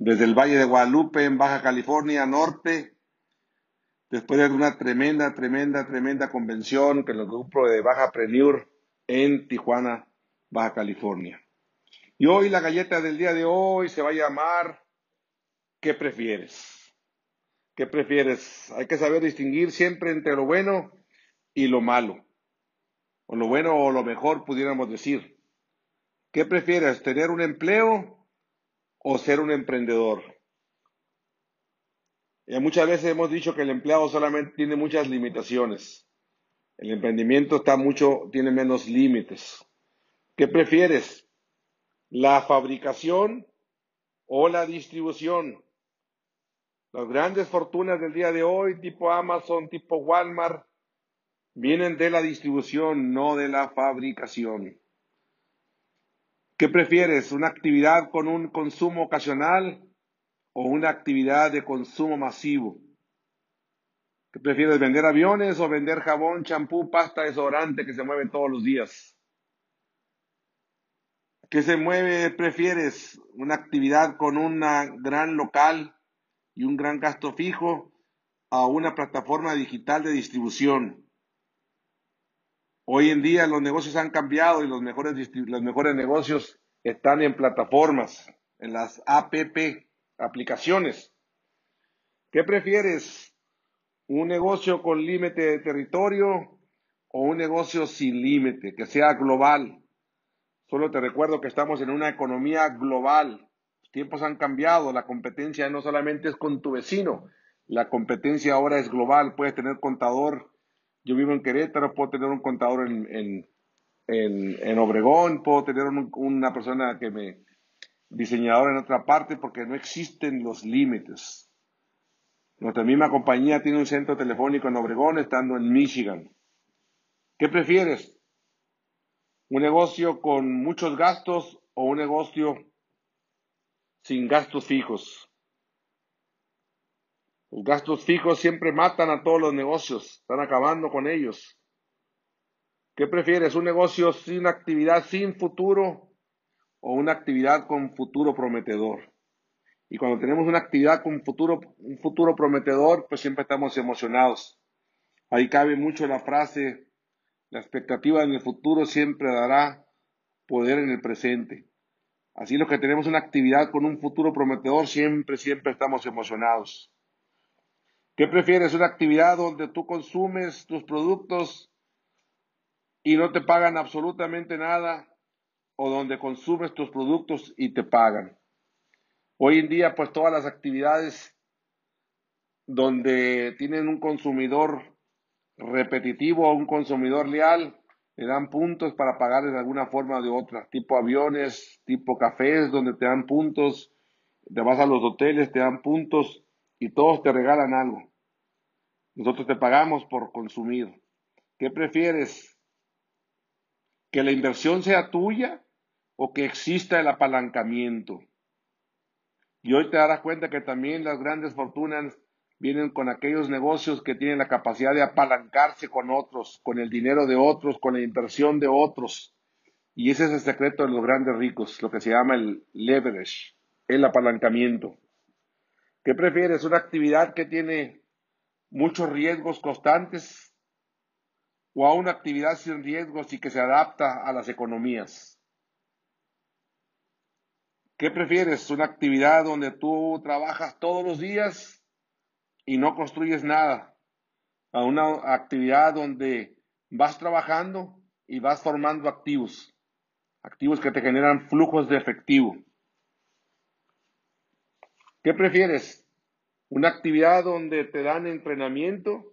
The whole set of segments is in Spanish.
desde el Valle de Guadalupe, en Baja California Norte, después de una tremenda, tremenda, tremenda convención con el grupo de Baja Preneur en Tijuana, Baja California. Y hoy la galleta del día de hoy se va a llamar ¿Qué prefieres? ¿Qué prefieres? Hay que saber distinguir siempre entre lo bueno y lo malo. O lo bueno o lo mejor, pudiéramos decir. ¿Qué prefieres? ¿Tener un empleo o ser un emprendedor? muchas veces hemos dicho que el empleado solamente tiene muchas limitaciones. El emprendimiento está mucho, tiene menos límites. ¿Qué prefieres? ¿La fabricación o la distribución? Las grandes fortunas del día de hoy, tipo Amazon, tipo Walmart, vienen de la distribución, no de la fabricación. ¿Qué prefieres? ¿Una actividad con un consumo ocasional o una actividad de consumo masivo? ¿Qué prefieres, vender aviones o vender jabón, champú, pasta, desodorante que se mueven todos los días? ¿Qué se mueve? ¿Prefieres una actividad con un gran local y un gran gasto fijo a una plataforma digital de distribución? Hoy en día los negocios han cambiado y los mejores, los mejores negocios están en plataformas, en las APP, aplicaciones. ¿Qué prefieres? ¿Un negocio con límite de territorio o un negocio sin límite, que sea global? Solo te recuerdo que estamos en una economía global. Los tiempos han cambiado, la competencia no solamente es con tu vecino, la competencia ahora es global. Puedes tener contador, yo vivo en Querétaro, puedo tener un contador en, en, Obregón, puedo tener una persona que me diseñador en otra parte porque no existen los límites. Nuestra misma compañía tiene un centro telefónico en Obregón estando en Michigan. ¿Qué prefieres? ¿Un negocio con muchos gastos o un negocio sin gastos fijos? Los gastos fijos siempre matan a todos los negocios, están acabando con ellos. ¿Qué prefieres? ¿Un negocio sin actividad, sin futuro o una actividad con futuro prometedor? Y cuando tenemos una actividad con futuro, un futuro prometedor, pues siempre estamos emocionados. Ahí cabe mucho la frase, la expectativa en el futuro siempre dará poder en el presente. Así los que tenemos una actividad con un futuro prometedor, siempre, siempre estamos emocionados. ¿Qué prefieres? ¿Una actividad donde tú consumes tus productos y no te pagan absolutamente nada o donde consumes tus productos y te pagan. Hoy en día, pues todas las actividades donde tienen un consumidor repetitivo o un consumidor leal, le dan puntos para pagar de alguna forma o de otra, tipo aviones, tipo cafés, donde te dan puntos, te vas a los hoteles, te dan puntos y todos te regalan algo. Nosotros te pagamos por consumir. ¿Qué prefieres? que la inversión sea tuya o que exista el apalancamiento. Y hoy te darás cuenta que también las grandes fortunas vienen con aquellos negocios que tienen la capacidad de apalancarse con otros, con el dinero de otros, con la inversión de otros. Y ese es el secreto de los grandes ricos, lo que se llama el leverage, el apalancamiento. ¿Qué prefieres? ¿Una actividad que tiene muchos riesgos constantes o a una actividad sin riesgos y que se adapta a las economías? ¿Qué prefieres? ¿Una actividad donde tú trabajas todos los días y no construyes nada? ¿A una actividad donde vas trabajando y vas formando activos? Activos que te generan flujos de efectivo. ¿Qué prefieres? ¿Una actividad donde te dan entrenamiento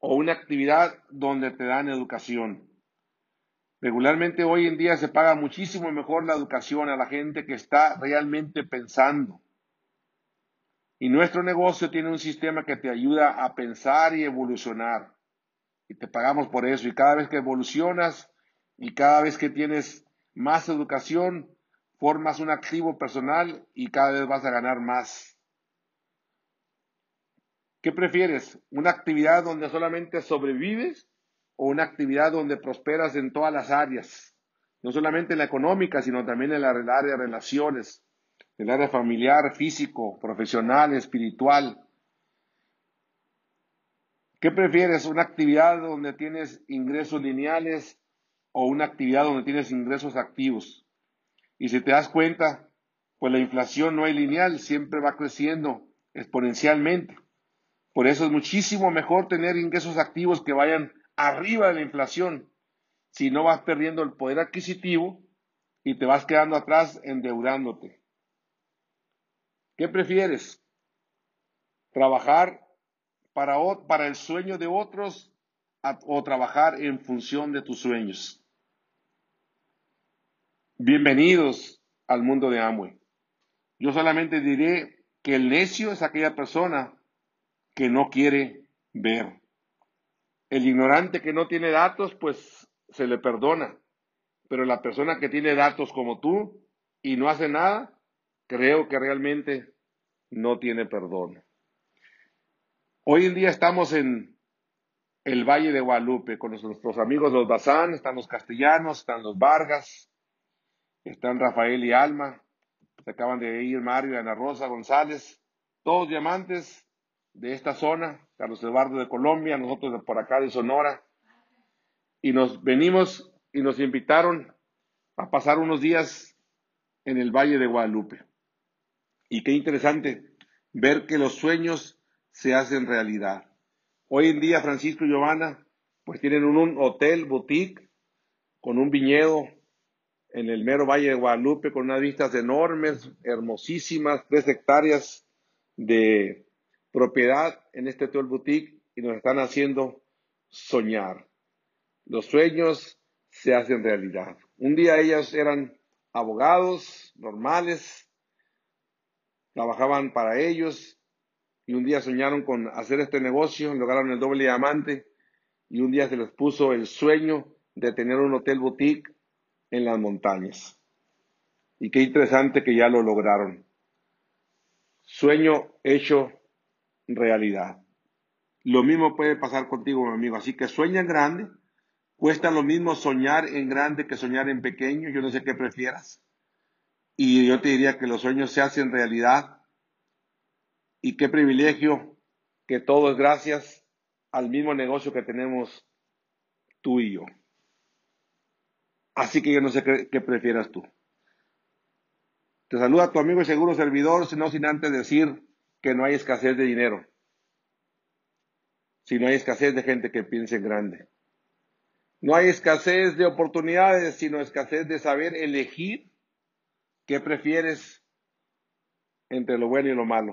o una actividad donde te dan educación. Regularmente hoy en día se paga muchísimo mejor la educación a la gente que está realmente pensando. Y nuestro negocio tiene un sistema que te ayuda a pensar y evolucionar. Y te pagamos por eso. Y cada vez que evolucionas y cada vez que tienes más educación, formas un activo personal y cada vez vas a ganar más. ¿Qué prefieres? ¿Una actividad donde solamente sobrevives o una actividad donde prosperas en todas las áreas? No solamente en la económica, sino también en la área de relaciones, el área familiar, físico, profesional, espiritual. ¿Qué prefieres? ¿Una actividad donde tienes ingresos lineales o una actividad donde tienes ingresos activos? Y si te das cuenta, pues la inflación no es lineal, siempre va creciendo exponencialmente. Por eso es muchísimo mejor tener ingresos activos que vayan arriba de la inflación. Si no vas perdiendo el poder adquisitivo y te vas quedando atrás endeudándote. ¿Qué prefieres? ¿Trabajar para, para el sueño de otros o trabajar en función de tus sueños? Bienvenidos al mundo de Amway. Yo solamente diré que el necio es aquella persona que no quiere ver. El ignorante que no tiene datos, pues se le perdona. Pero la persona que tiene datos como tú y no hace nada, creo que realmente no tiene perdón. Hoy en día estamos en el Valle de Guadalupe con nuestros amigos los Bazán, están los castellanos, están los Vargas, están Rafael y Alma, se acaban de ir Mario y Ana Rosa González, todos diamantes de esta zona, Carlos Eduardo de Colombia, nosotros de por acá de Sonora, y nos venimos y nos invitaron a pasar unos días en el Valle de Guadalupe. Y qué interesante ver que los sueños se hacen realidad. Hoy en día Francisco y Giovanna pues tienen un, hotel boutique con un viñedo en el mero Valle de Guadalupe con unas vistas enormes, hermosísimas, tres hectáreas de propiedad en este hotel boutique y nos están haciendo soñar. Los sueños se hacen realidad. Un día ellas eran abogados normales, trabajaban para ellos y un día soñaron con hacer este negocio, lograron el doble diamante y un día se les puso el sueño de tener un hotel boutique en las montañas. Y qué interesante que ya lo lograron. Sueño hecho realidad. Lo mismo puede pasar contigo, mi amigo. Así que sueña en grande. Cuesta lo mismo soñar en grande que soñar en pequeño. Yo no sé qué prefieras. Y yo te diría que los sueños se hacen realidad. Y qué privilegio que todo es gracias al mismo negocio que tenemos tú y yo. Así que yo no sé qué, prefieras tú. Te saluda tu amigo y seguro servidor, sino sin antes decir que no hay escasez de dinero, si no hay escasez de gente que piense en grande. No hay escasez de oportunidades, sino escasez de saber elegir ¿Qué prefieres entre lo bueno y lo malo?